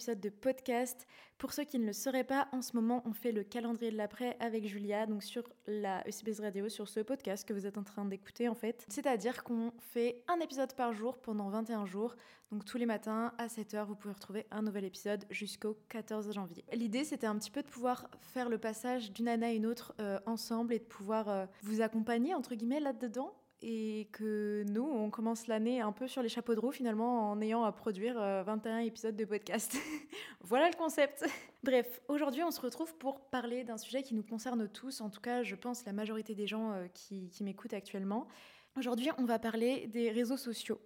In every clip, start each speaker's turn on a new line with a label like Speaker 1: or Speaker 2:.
Speaker 1: épisode de podcast. Pour ceux qui ne le sauraient pas, en ce moment, on fait le calendrier de l'après avec Julia, donc sur la ECBS Radio, sur ce podcast que vous êtes en train d'écouter en fait. C'est-à-dire qu'on fait un épisode par jour pendant 21 jours. Donc tous les matins à 7h, vous pouvez retrouver un nouvel épisode jusqu'au 14 janvier. L'idée, c'était un petit peu de pouvoir faire le passage d'une année à une autre euh, ensemble et de pouvoir euh, vous accompagner, entre guillemets, là-dedans et que nous, on commence l'année un peu sur les chapeaux de roue finalement en ayant à produire 21 euh, épisodes de podcast. voilà le concept. Bref, aujourd'hui on se retrouve pour parler d'un sujet qui nous concerne tous, en tout cas je pense la majorité des gens euh, qui, qui m'écoutent actuellement. Aujourd'hui, on va parler des réseaux sociaux.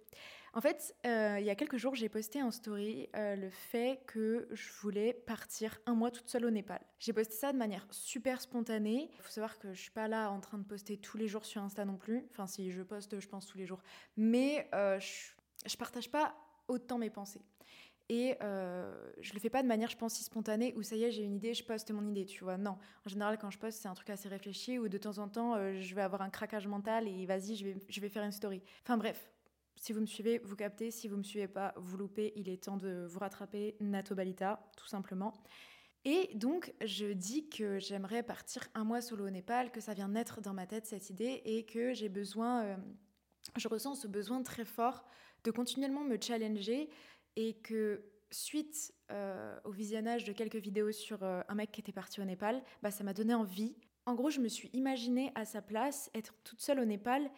Speaker 1: En fait, euh, il y a quelques jours, j'ai posté en story euh, le fait que je voulais partir un mois toute seule au Népal. J'ai posté ça de manière super spontanée. Il faut savoir que je suis pas là en train de poster tous les jours sur Insta non plus. Enfin, si je poste, je pense tous les jours. Mais euh, je, je partage pas autant mes pensées. Et euh, je le fais pas de manière, je pense, si spontanée, où ça y est, j'ai une idée, je poste mon idée, tu vois. Non, en général, quand je poste, c'est un truc assez réfléchi, où de temps en temps, je vais avoir un craquage mental et vas-y, je vais, je vais faire une story. Enfin bref, si vous me suivez, vous captez. Si vous me suivez pas, vous loupez. Il est temps de vous rattraper. Nato Balita, tout simplement. Et donc, je dis que j'aimerais partir un mois solo au Népal, que ça vient naître dans ma tête cette idée et que j'ai besoin, euh, je ressens ce besoin très fort de continuellement me challenger et que suite euh, au visionnage de quelques vidéos sur euh, un mec qui était parti au Népal, bah, ça m'a donné envie. En gros, je me suis imaginée à sa place, être toute seule au Népal,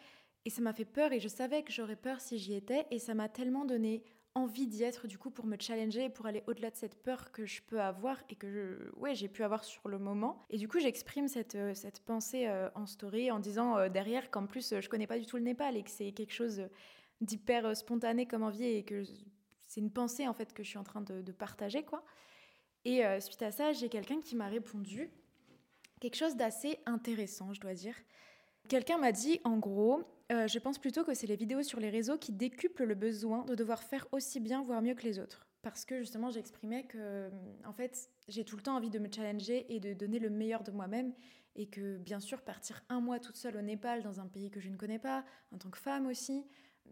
Speaker 1: et ça m'a fait peur, et je savais que j'aurais peur si j'y étais, et ça m'a tellement donné envie d'y être du coup pour me challenger et pour aller au-delà de cette peur que je peux avoir et que ouais, j'ai pu avoir sur le moment. Et du coup, j'exprime cette, euh, cette pensée en story en disant derrière qu'en plus, je connais pas du tout le Népal et que c'est quelque chose d'hyper spontané comme envie et que c'est une pensée en fait que je suis en train de, partager quoi. Et euh, suite à ça, j'ai quelqu'un qui m'a répondu quelque chose d'assez intéressant, je dois dire. Quelqu'un m'a dit en gros, euh, je pense plutôt que c'est les vidéos sur les réseaux qui décuplent le besoin de devoir faire aussi bien, voire mieux que les autres. Parce que justement, j'exprimais que, en fait, j'ai tout le temps envie de me challenger et de donner le meilleur de moi-même. Et que, bien sûr, partir un mois toute seule au Népal, dans un pays que je ne connais pas, en tant que femme aussi,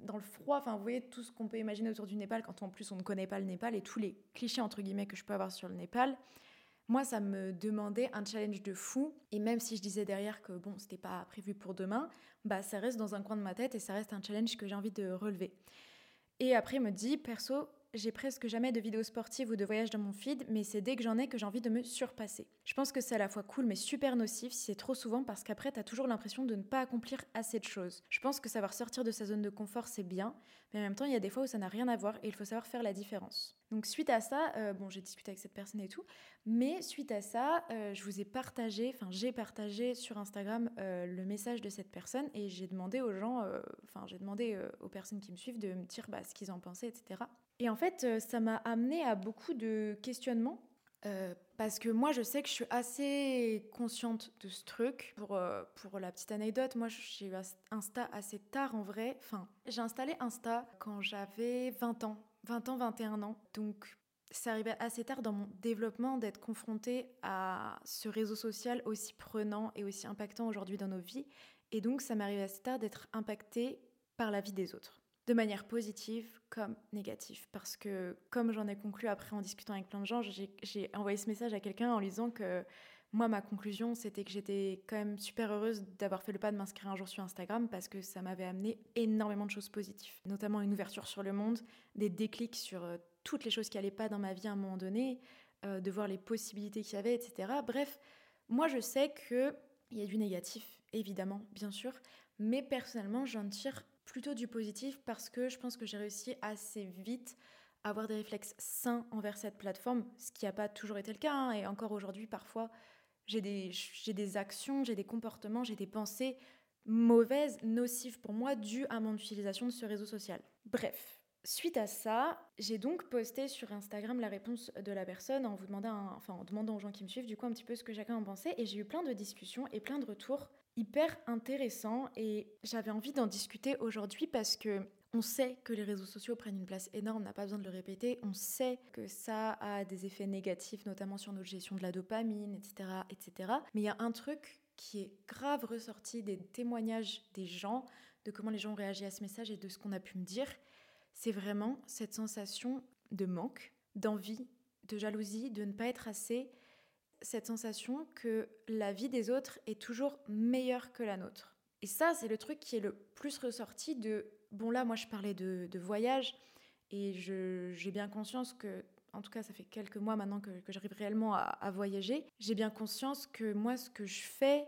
Speaker 1: dans le froid, enfin vous voyez tout ce qu'on peut imaginer autour du Népal quand en plus on ne connaît pas le Népal et tous les clichés entre guillemets que je peux avoir sur le Népal. Moi, ça me demandait un challenge de fou. Et même si je disais derrière que bon, c'était pas prévu pour demain, bah ça reste dans un coin de ma tête et ça reste un challenge que j'ai envie de relever. Et après, il me dit, perso, j'ai presque jamais de vidéos sportives ou de voyages dans mon feed, mais c'est dès que j'en ai que j'ai envie de me surpasser. Je pense que c'est à la fois cool mais super nocif si c'est trop souvent parce qu'après t'as toujours l'impression de ne pas accomplir assez de choses. Je pense que savoir sortir de sa zone de confort c'est bien, mais en même temps il y a des fois où ça n'a rien à voir et il faut savoir faire la différence. Donc suite à ça, euh, bon j'ai discuté avec cette personne et tout, mais suite à ça, euh, je vous ai partagé, enfin j'ai partagé sur Instagram euh, le message de cette personne et j'ai demandé aux gens, enfin j'ai demandé aux personnes qui me suivent de me dire bah, ce qu'ils en pensaient, etc. Et en fait, euh, ça m'a amené à beaucoup de questionnements. Euh, parce que moi, je sais que je suis assez consciente de ce truc. Pour, euh, pour la petite anecdote, moi, j'ai eu Insta assez tard en vrai. Enfin, j'ai installé Insta quand j'avais 20 ans, 20 ans, 21 ans. Donc, ça arrivait assez tard dans mon développement d'être confrontée à ce réseau social aussi prenant et aussi impactant aujourd'hui dans nos vies. Et donc, ça m'arrivait assez tard d'être impactée par la vie des autres de manière positive comme négative. Parce que, comme j'en ai conclu après en discutant avec plein de gens, j'ai envoyé ce message à quelqu'un en lui disant que moi, ma conclusion, c'était que j'étais quand même super heureuse d'avoir fait le pas de m'inscrire un jour sur Instagram parce que ça m'avait amené énormément de choses positives, notamment une ouverture sur le monde, des déclics sur euh, toutes les choses qui n'allaient pas dans ma vie à un moment donné, euh, de voir les possibilités qu'il y avait, etc. Bref, moi, je sais que il y a du négatif, évidemment, bien sûr, mais personnellement, j'en tire plutôt du positif parce que je pense que j'ai réussi assez vite à avoir des réflexes sains envers cette plateforme, ce qui n'a pas toujours été le cas. Hein, et encore aujourd'hui, parfois, j'ai des, des actions, j'ai des comportements, j'ai des pensées mauvaises, nocives pour moi, dues à mon utilisation de ce réseau social. Bref, Suite à ça, j'ai donc posté sur Instagram la réponse de la personne en vous demandant, enfin en demandant aux gens qui me suivent du coup un petit peu ce que chacun en pensait et j'ai eu plein de discussions et plein de retours hyper intéressants et j'avais envie d'en discuter aujourd'hui parce que on sait que les réseaux sociaux prennent une place énorme, on n'a pas besoin de le répéter. On sait que ça a des effets négatifs, notamment sur notre gestion de la dopamine, etc., etc. Mais il y a un truc qui est grave ressorti des témoignages des gens, de comment les gens ont réagi à ce message et de ce qu'on a pu me dire c'est vraiment cette sensation de manque, d'envie, de jalousie, de ne pas être assez, cette sensation que la vie des autres est toujours meilleure que la nôtre. Et ça, c'est le truc qui est le plus ressorti de... Bon là, moi je parlais de, voyage et j'ai bien conscience que, en tout cas ça fait quelques mois maintenant que, j'arrive réellement à, voyager, j'ai bien conscience que moi ce que je fais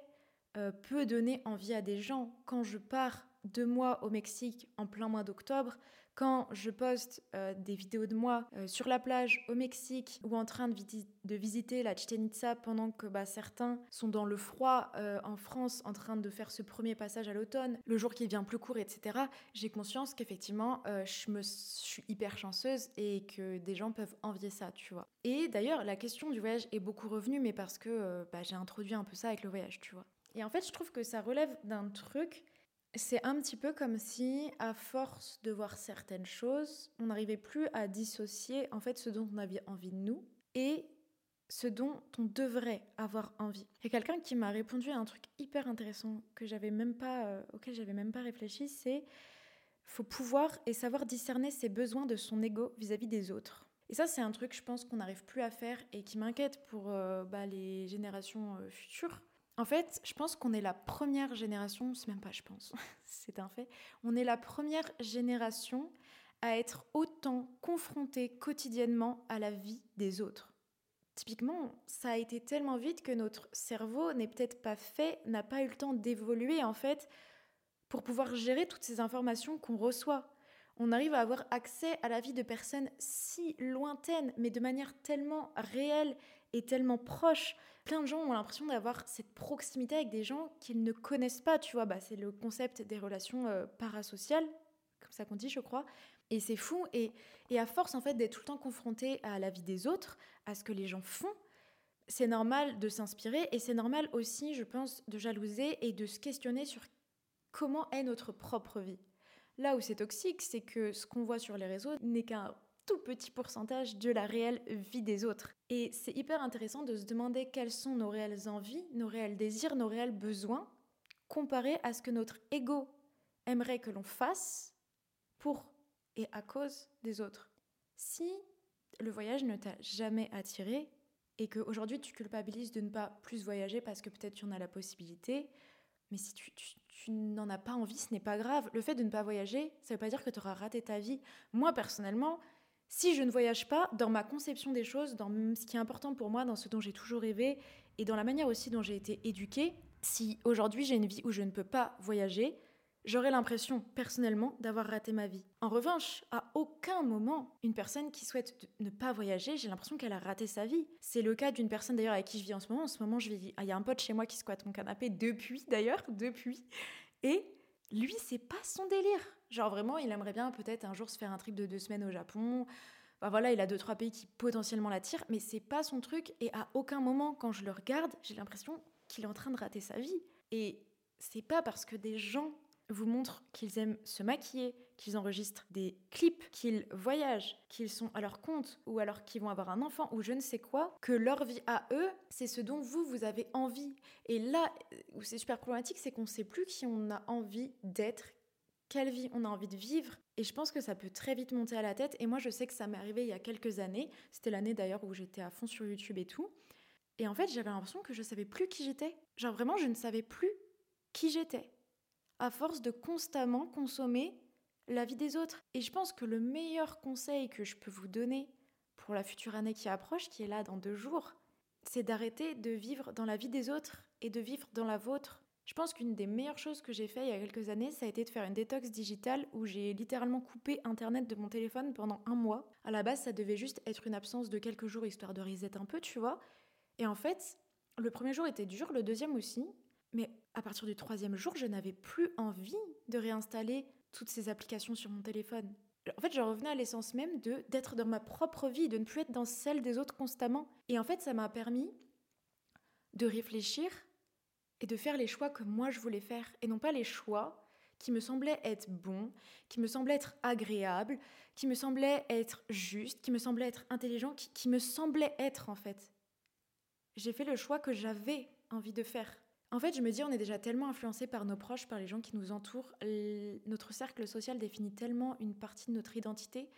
Speaker 1: euh, peut donner envie à des gens. Quand je pars deux mois au Mexique en plein mois d'octobre, quand je poste euh, des vidéos de moi euh, sur la plage au Mexique ou en train de, visiter la Chichen Itza pendant que bah, certains sont dans le froid euh, en France en train de faire ce premier passage à l'automne, le jour qui vient plus court, etc., j'ai conscience qu'effectivement, je, suis hyper chanceuse et que des gens peuvent envier ça, tu vois. Et d'ailleurs, la question du voyage est beaucoup revenue, mais parce que bah, j'ai introduit un peu ça avec le voyage, tu vois. Et en fait, je trouve que ça relève d'un truc c'est un petit peu comme si, à force de voir certaines choses, on n'arrivait plus à dissocier en fait ce dont on avait envie de nous et ce dont on devrait avoir envie. Il y a quelqu'un qui m'a répondu à un truc hyper intéressant que j'avais même pas, euh, auquel j'avais même pas réfléchi, c'est faut pouvoir et savoir discerner ses besoins de son ego vis-à-vis des autres. Et ça, c'est un truc, je pense, qu'on n'arrive plus à faire et qui m'inquiète pour euh, bah, les générations euh, futures. En fait, je pense qu'on est la première génération, c'est même pas je pense, c'est un fait, on est la première génération à être autant confrontée quotidiennement à la vie des autres. Typiquement, ça a été tellement vite que notre cerveau n'est peut-être pas fait, n'a pas eu le temps d'évoluer en fait pour pouvoir gérer toutes ces informations qu'on reçoit. On arrive à avoir accès à la vie de personnes si lointaines, mais de manière tellement réelle et tellement proche plein de gens ont l'impression d'avoir cette proximité avec des gens qu'ils ne connaissent pas, tu vois. Bah, c'est le concept des relations euh, parasociales, comme ça qu'on dit, je crois. Et c'est fou. Et, et à force, en fait, d'être tout le temps confronté à la vie des autres, à ce que les gens font, c'est normal de s'inspirer et c'est normal aussi, je pense, de jalouser et de se questionner sur comment est notre propre vie. Là où c'est toxique, c'est que ce qu'on voit sur les réseaux n'est qu'un tout petit pourcentage de la réelle vie des autres. Et c'est hyper intéressant de se demander quelles sont nos réelles envies, nos réels désirs, nos réels besoins, comparés à ce que notre ego aimerait que l'on fasse pour et à cause des autres. Si le voyage ne t'a jamais attiré et qu'aujourd'hui tu culpabilises de ne pas plus voyager parce que peut-être tu en as la possibilité, mais si tu, tu n'en as pas envie, ce n'est pas grave. Le fait de ne pas voyager, ça ne veut pas dire que tu auras raté ta vie. Moi, personnellement, si je ne voyage pas, dans ma conception des choses, dans ce qui est important pour moi, dans ce dont j'ai toujours rêvé, et dans la manière aussi dont j'ai été éduquée, si aujourd'hui j'ai une vie où je ne peux pas voyager, j'aurais l'impression personnellement d'avoir raté ma vie. En revanche, à aucun moment, une personne qui souhaite ne pas voyager, j'ai l'impression qu'elle a raté sa vie. C'est le cas d'une personne d'ailleurs avec qui je vis en ce moment. En ce moment, je vis, il y a un pote chez moi qui squatte mon canapé depuis d'ailleurs, depuis. Et lui, c'est pas son délire. Genre vraiment, il aimerait bien peut-être un jour se faire un trip de deux semaines au Japon. Bah voilà, il a deux trois pays qui potentiellement l'attirent, mais c'est pas son truc. Et à aucun moment, quand je le regarde, j'ai l'impression qu'il est en train de rater sa vie. Et c'est pas parce que des gens vous montrent qu'ils aiment se maquiller, qu'ils enregistrent des clips, qu'ils voyagent, qu'ils sont à leur compte ou alors qu'ils vont avoir un enfant ou je ne sais quoi, que leur vie à eux, c'est ce dont vous, vous avez envie. Et là où c'est super problématique, c'est qu'on ne sait plus qui on a envie d'être, quelle vie on a envie de vivre. Et je pense que ça peut très vite monter à la tête. Et moi, je sais que ça m'est arrivé il y a quelques années. C'était l'année d'ailleurs où j'étais à fond sur YouTube et tout. Et en fait, j'avais l'impression que je savais plus qui j'étais. Genre vraiment, je ne savais plus qui j'étais à force de constamment consommer la vie des autres. Et je pense que le meilleur conseil que je peux vous donner pour la future année qui approche, qui est là dans deux jours, c'est d'arrêter de vivre dans la vie des autres et de vivre dans la vôtre. Je pense qu'une des meilleures choses que j'ai fait il y a quelques années, ça a été de faire une détox digitale où j'ai littéralement coupé Internet de mon téléphone pendant un mois. À la base, ça devait juste être une absence de quelques jours histoire de reset un peu, tu vois. Et en fait, le premier jour était dur, le deuxième aussi. Mais à partir du troisième jour, je n'avais plus envie de réinstaller toutes ces applications sur mon téléphone. En fait, je revenais à l'essence même de d'être dans ma propre vie, de ne plus être dans celle des autres constamment. Et en fait, ça m'a permis de réfléchir et de faire les choix que moi je voulais faire, et non pas les choix qui me semblaient être bons, qui me semblaient être agréables, qui me semblaient être justes, qui me semblaient être intelligents, qui, qui me semblaient être en fait. J'ai fait le choix que j'avais envie de faire. En fait, je me dis, on est déjà tellement influencé par nos proches, par les gens qui nous entourent. Notre cercle social définit tellement une partie de notre identité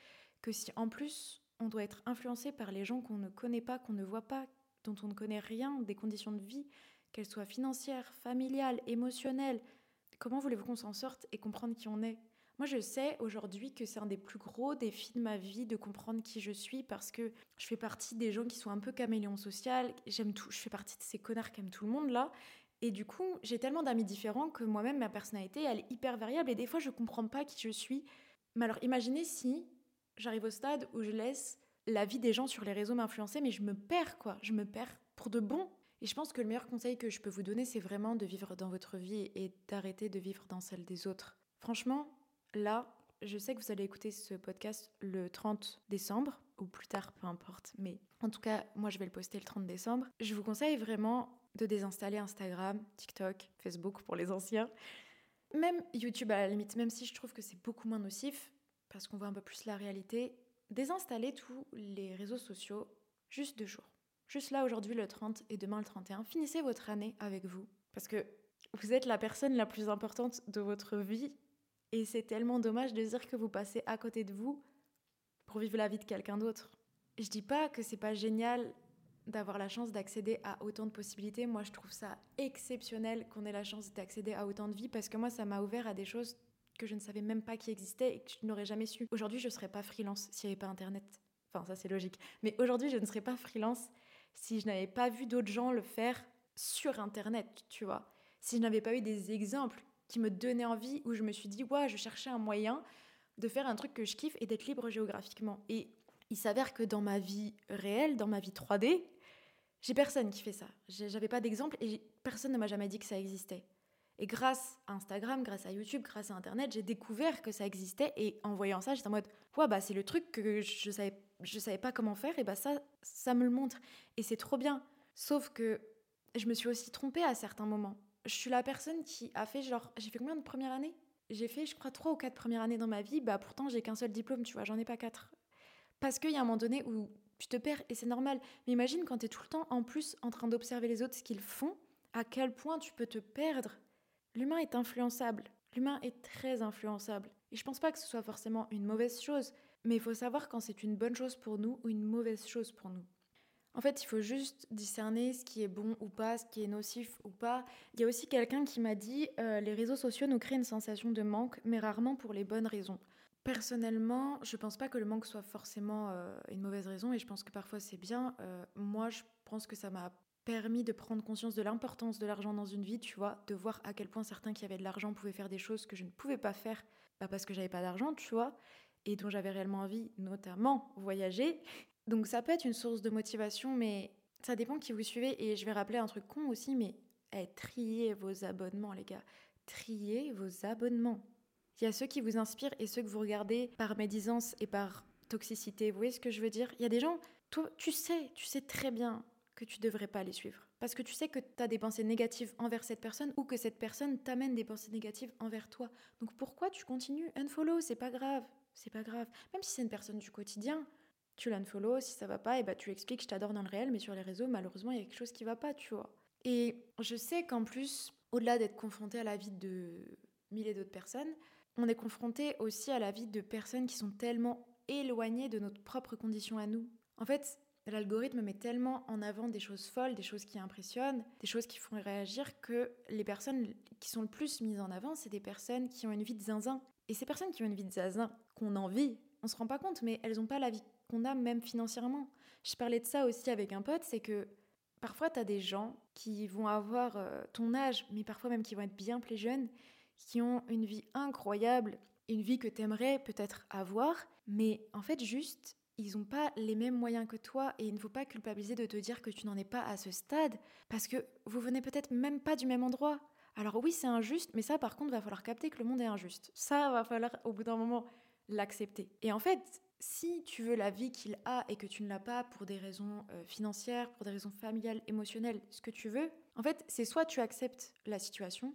Speaker 1: que si en plus on doit être influencé par les gens qu'on ne connaît pas, qu'on ne voit pas, dont on ne connaît rien des conditions de vie, qu'elles soient financières, familiales, émotionnelles. Comment voulez-vous qu'on s'en sorte et comprendre qui on est? Moi, je sais aujourd'hui que c'est un des plus gros défis de ma vie de comprendre qui je suis parce que je fais partie des gens qui sont un peu caméléons social. J'aime tout. Je fais partie de ces connards qui aiment tout le monde là. Et du coup, j'ai tellement d'amis différents que moi-même, ma personnalité, elle est hyper variable et des fois, je comprends pas qui je suis. Mais alors, imaginez si j'arrive au stade où je laisse la vie des gens sur les réseaux m'influencer, mais je me perds quoi. Je me perds pour de bon. Et je pense que le meilleur conseil que je peux vous donner, c'est vraiment de vivre dans votre vie et d'arrêter de vivre dans celle des autres. Franchement, là, je sais que vous allez écouter ce podcast le 30 décembre, ou plus tard, peu importe, mais en tout cas, moi je vais le poster le 30 décembre. Je vous conseille vraiment de désinstaller Instagram, TikTok, Facebook pour les anciens, même YouTube à la limite, même si je trouve que c'est beaucoup moins nocif, parce qu'on voit un peu plus la réalité. Désinstaller tous les réseaux sociaux juste deux jours. Juste là, aujourd'hui, le 30 et demain, le 31. Finissez votre année avec vous, parce que vous êtes la personne la plus importante de votre vie et c'est tellement dommage de dire que vous passez à côté de vous pour vivre la vie de quelqu'un d'autre. Je dis pas que c'est pas génial d'avoir la chance d'accéder à autant de possibilités. Moi, je trouve ça exceptionnel qu'on ait la chance d'accéder à autant de vies parce que moi, ça m'a ouvert à des choses que je ne savais même pas qui existaient et que je n'aurais jamais su. Aujourd'hui, je ne serais pas freelance s'il n'y avait pas Internet. Enfin, ça, c'est logique. Mais aujourd'hui, je ne serais pas freelance si je n'avais pas vu d'autres gens le faire sur Internet, tu vois. Si je n'avais pas eu des exemples qui me donnait envie, où je me suis dit, ouais, je cherchais un moyen de faire un truc que je kiffe et d'être libre géographiquement. Et il s'avère que dans ma vie réelle, dans ma vie 3D, j'ai personne qui fait ça. J'avais pas d'exemple et personne ne m'a jamais dit que ça existait. Et grâce à Instagram, grâce à YouTube, grâce à Internet, j'ai découvert que ça existait et en voyant ça, j'étais en mode ouais bah c'est le truc que je savais je savais pas comment faire et bah ça ça me le montre et c'est trop bien. Sauf que je me suis aussi trompée à certains moments je suis la personne qui a fait genre. J'ai fait combien de première année J'ai fait, je crois, trois ou quatre premières années dans ma vie. Bah pourtant, j'ai qu'un seul diplôme, tu vois, j'en ai pas quatre. Parce qu'il y a un moment donné où tu te perds et c'est normal. Mais imagine quand tu es tout le temps en plus en train d'observer les autres, ce qu'ils font, à quel point tu peux te perdre. L'humain est influençable. L'humain est très influençable. Et je pense pas que ce soit forcément une mauvaise chose, mais il faut savoir quand c'est une bonne chose pour nous ou une mauvaise chose pour nous. En fait, il faut juste discerner ce qui est bon ou pas, ce qui est nocif ou pas. Il y a aussi quelqu'un qui m'a dit euh, les réseaux sociaux nous créent une sensation de manque, mais rarement pour les bonnes raisons. Personnellement, je pense pas que le manque soit forcément euh, une mauvaise raison et je pense que parfois c'est bien. Euh, moi, je pense que ça m'a permis de prendre conscience de l'importance de l'argent dans une vie, tu vois, de voir à quel point certains qui avaient de l'argent pouvaient faire des choses que je ne pouvais pas faire bah, parce que j'avais pas d'argent, tu vois, et dont j'avais réellement envie, notamment voyager. Donc ça peut être une source de motivation, mais ça dépend qui vous suivez. Et je vais rappeler un truc con aussi, mais eh, triez vos abonnements, les gars. Triez vos abonnements. Il y a ceux qui vous inspirent et ceux que vous regardez par médisance et par toxicité. Vous voyez ce que je veux dire? Il y a des gens, toi, tu sais, tu sais très bien que tu devrais pas les suivre. Parce que tu sais que tu as des pensées négatives envers cette personne ou que cette personne t'amène des pensées négatives envers toi. Donc pourquoi tu continues? Unfollow, c'est pas grave. C'est pas grave. Même si c'est une personne du quotidien, tu l'unfollow, si ça va pas, et bah tu expliques, je t'adore dans le réel, mais sur les réseaux, malheureusement, il y a quelque chose qui va pas, tu vois. Et je sais qu'en plus, au-delà d'être confronté à la vie de milliers d'autres personnes, on est confronté aussi à la vie de personnes qui sont tellement éloignées de notre propre condition à nous. En fait, l'algorithme met tellement en avant des choses folles, des choses qui impressionnent, des choses qui font réagir que les personnes qui sont le plus mises en avant, c'est des personnes qui ont une vie de zinzin. Et ces personnes qui ont une vie de zinzin, qu'on envie, on se rend pas compte, mais elles n'ont pas la vie qu'on a même financièrement. Je parlais de ça aussi avec un pote, c'est que parfois tu as des gens qui vont avoir euh, ton âge, mais parfois même qui vont être bien plus jeunes, qui ont une vie incroyable, une vie que tu aimerais peut-être avoir, mais en fait juste, ils n'ont pas les mêmes moyens que toi et il ne faut pas culpabiliser de te dire que tu n'en es pas à ce stade, parce que vous venez peut-être même pas du même endroit. Alors oui, c'est injuste, mais ça par contre, va falloir capter que le monde est injuste. Ça va falloir au bout d'un moment l'accepter. Et en fait, si tu veux la vie qu'il a et que tu ne l'as pas pour des raisons euh, financières, pour des raisons familiales, émotionnelles, ce que tu veux, en fait, c'est soit tu acceptes la situation,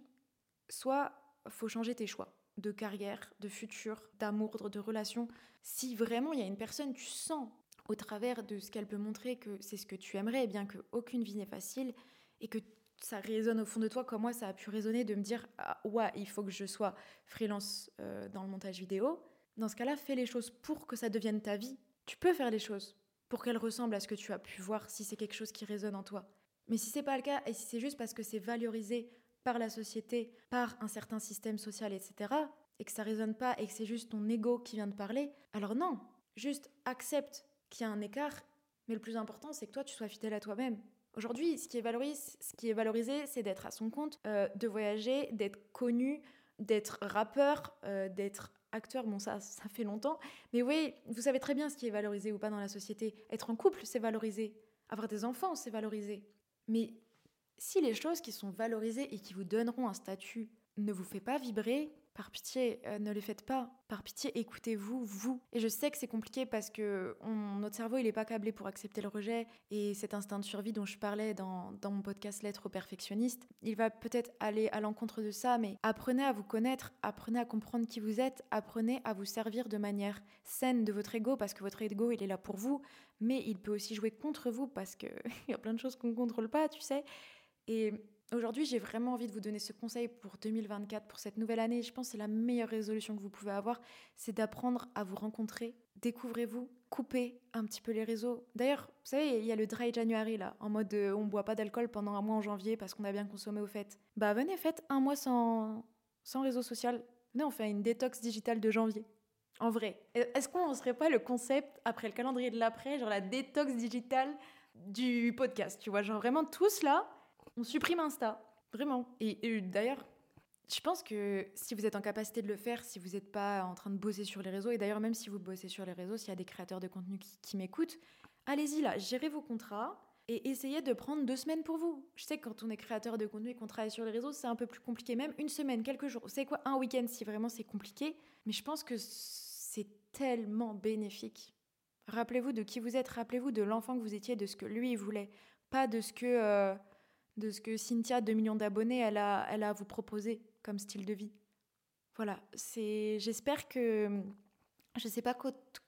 Speaker 1: soit faut changer tes choix de carrière, de futur, d'amour, de relation. Si vraiment il y a une personne, tu sens au travers de ce qu'elle peut montrer que c'est ce que tu aimerais, et bien qu'aucune vie n'est facile et que ça résonne au fond de toi, comme moi ça a pu résonner de me dire ah, ouais, il faut que je sois freelance euh, dans le montage vidéo dans ce cas-là, fais les choses pour que ça devienne ta vie. tu peux faire les choses pour qu'elles ressemblent à ce que tu as pu voir si c'est quelque chose qui résonne en toi. Mais si c'est pas le cas et si c'est juste parce que c'est valorisé par la société, par un certain système social, etc., et que ça résonne pas et que c'est juste ton ego qui vient de parler, alors non, juste accepte qu'il y a un écart, mais le plus important c'est que toi tu sois fidèle à toi-même. Aujourd'hui, ce qui est valorisé, c'est d'être à son compte, euh, de voyager, d'être connu, d'être rappeur, euh, d'être acteur. Bon, ça, ça fait longtemps. Mais oui, vous savez très bien ce qui est valorisé ou pas dans la société. Être en couple, c'est valorisé. Avoir des enfants, c'est valorisé. Mais si les choses qui sont valorisées et qui vous donneront un statut ne vous fait pas vibrer, par pitié, euh, ne les faites pas. Par pitié, écoutez-vous, vous. Et je sais que c'est compliqué parce que notre cerveau, il n'est pas câblé pour accepter le rejet. Et cet instinct de survie dont je parlais dans, mon podcast Lettre au perfectionniste, il va peut-être aller à l'encontre de ça, mais apprenez à vous connaître, apprenez à comprendre qui vous êtes, apprenez à vous servir de manière saine de votre ego parce que votre ego, il est là pour vous, mais il peut aussi jouer contre vous parce qu'il y a plein de choses qu'on ne contrôle pas, tu sais. Et Aujourd'hui, j'ai vraiment envie de vous donner ce conseil pour 2024, pour cette nouvelle année. Je pense que c'est la meilleure résolution que vous pouvez avoir, c'est d'apprendre à vous rencontrer. Découvrez-vous, coupez un petit peu les réseaux. D'ailleurs, vous savez, il y a le dry January là, en mode euh, on boit pas d'alcool pendant un mois en janvier parce qu'on a bien consommé au fait. Bah venez, faites un mois sans, sans réseau social. Venez, on fait une détox digitale de janvier. En vrai, est-ce qu'on ne serait pas le concept après le calendrier de l'après, genre la détox digitale du podcast, tu vois, genre vraiment tous là, on supprime Insta, vraiment. Et, d'ailleurs, je pense que si vous êtes en capacité de le faire, si vous n'êtes pas en train de bosser sur les réseaux, et d'ailleurs même si vous bossez sur les réseaux, s'il y a des créateurs de contenu qui, m'écoutent, allez-y là, gérez vos contrats et essayez de prendre deux semaines pour vous. Je sais que quand on est créateur de contenu et qu'on travaille sur les réseaux, c'est un peu plus compliqué, même une semaine, quelques jours. C'est quoi un week-end si vraiment c'est compliqué? Mais je pense que c'est tellement bénéfique. Rappelez-vous de qui vous êtes, rappelez-vous de l'enfant que vous étiez, de ce que lui voulait, pas de ce que euh, de ce que Cynthia, 2 millions d'abonnés, elle a, elle a à vous proposer comme style de vie. Voilà, c'est, j'espère que je ne sais pas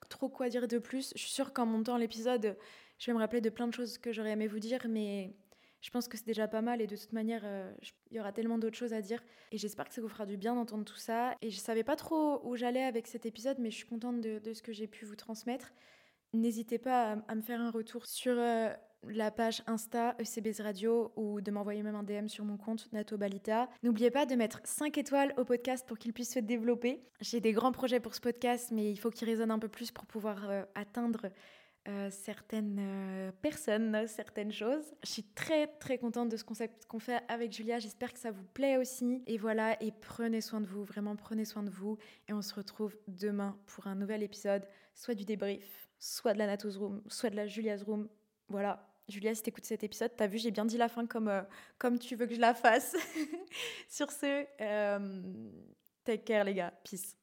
Speaker 1: trop quoi dire de plus. Je suis sûre qu'en montant l'épisode, je vais me rappeler de plein de choses que j'aurais aimé vous dire, mais je pense que c'est déjà pas mal et de toute manière, euh, il y aura tellement d'autres choses à dire. Et j'espère que ça vous fera du bien d'entendre tout ça. Et je savais pas trop où j'allais avec cet épisode, mais je suis contente de, ce que j'ai pu vous transmettre. N'hésitez pas à, me faire un retour sur euh, la page Insta ECBZ Radio ou de m'envoyer même un DM sur mon compte Nato Balita. N'oubliez pas de mettre 5 étoiles au podcast pour qu'il puisse se développer. J'ai des grands projets pour ce podcast, mais il faut qu'il résonne un peu plus pour pouvoir euh, atteindre euh, certaines euh, personnes, certaines choses. Je suis très très contente de ce concept qu'on fait avec Julia. J'espère que ça vous plaît aussi. Et voilà, et prenez soin de vous, vraiment prenez soin de vous. Et on se retrouve demain pour un nouvel épisode, soit du débrief, soit de la Natos Room, soit de la Julia's Room. Voilà, Julia, si t'écoutes cet épisode, t'as vu, j'ai bien dit la fin comme, euh, tu veux que je la fasse. Sur ce, euh, take care les gars, peace.